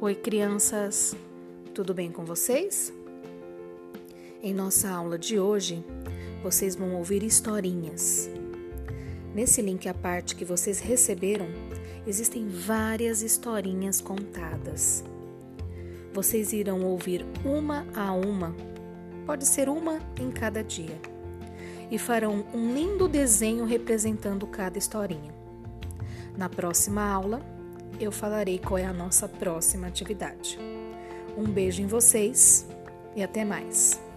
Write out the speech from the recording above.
Oi, crianças, tudo bem com vocês? Em nossa aula de hoje, vocês vão ouvir historinhas. Nesse link à parte que vocês receberam, existem várias historinhas contadas. Vocês irão ouvir uma a uma, pode ser uma em cada dia, e farão um lindo desenho representando cada historinha. Na próxima aula, eu falarei qual é a nossa próxima atividade. Um beijo em vocês e até mais!